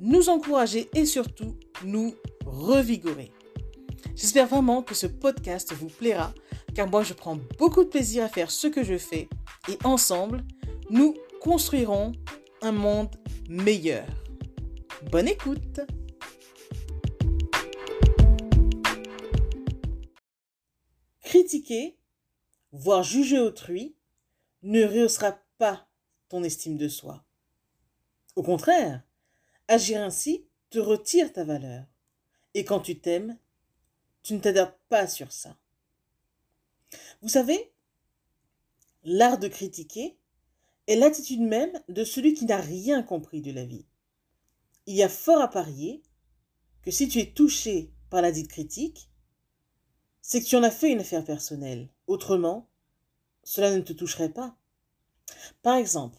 nous encourager et surtout nous revigorer. J'espère vraiment que ce podcast vous plaira car moi je prends beaucoup de plaisir à faire ce que je fais et ensemble, nous construirons un monde meilleur. Bonne écoute Critiquer, voire juger autrui, ne rehaussera pas ton estime de soi. Au contraire, agir ainsi te retire ta valeur. Et quand tu t'aimes, tu ne t'adaptes pas sur ça. Vous savez, l'art de critiquer est l'attitude même de celui qui n'a rien compris de la vie. Il y a fort à parier que si tu es touché par la dite critique, c'est que tu en as fait une affaire personnelle. Autrement, cela ne te toucherait pas. Par exemple,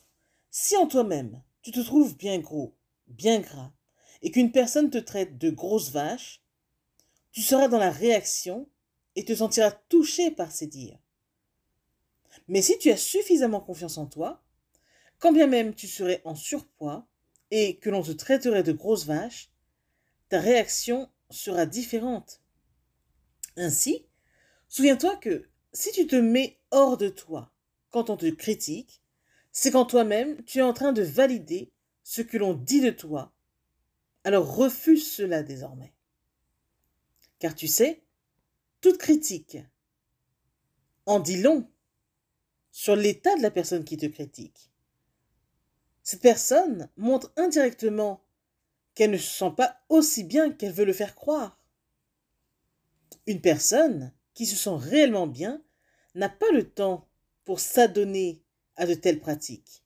si en toi-même tu te trouves bien gros, bien gras, et qu'une personne te traite de grosse vache, tu seras dans la réaction et te sentiras touché par ces dires. Mais si tu as suffisamment confiance en toi, quand bien même tu serais en surpoids et que l'on te traiterait de grosse vache, ta réaction sera différente. Ainsi, souviens-toi que si tu te mets hors de toi quand on te critique, c'est qu'en toi-même tu es en train de valider ce que l'on dit de toi. Alors refuse cela désormais. Car tu sais, toute critique en dit long sur l'état de la personne qui te critique. Cette personne montre indirectement qu'elle ne se sent pas aussi bien qu'elle veut le faire croire. Une personne qui se sent réellement bien n'a pas le temps pour s'adonner à de telles pratiques.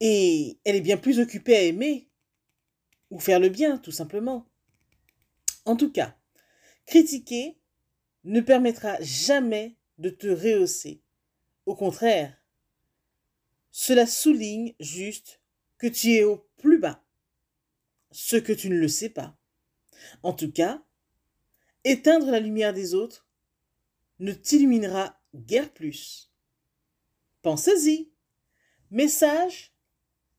Et elle est bien plus occupée à aimer ou faire le bien, tout simplement. En tout cas, critiquer ne permettra jamais de te rehausser. Au contraire, cela souligne juste que tu es au plus bas, ce que tu ne le sais pas. En tout cas, éteindre la lumière des autres ne t'illuminera guère plus. Pensez-y. Message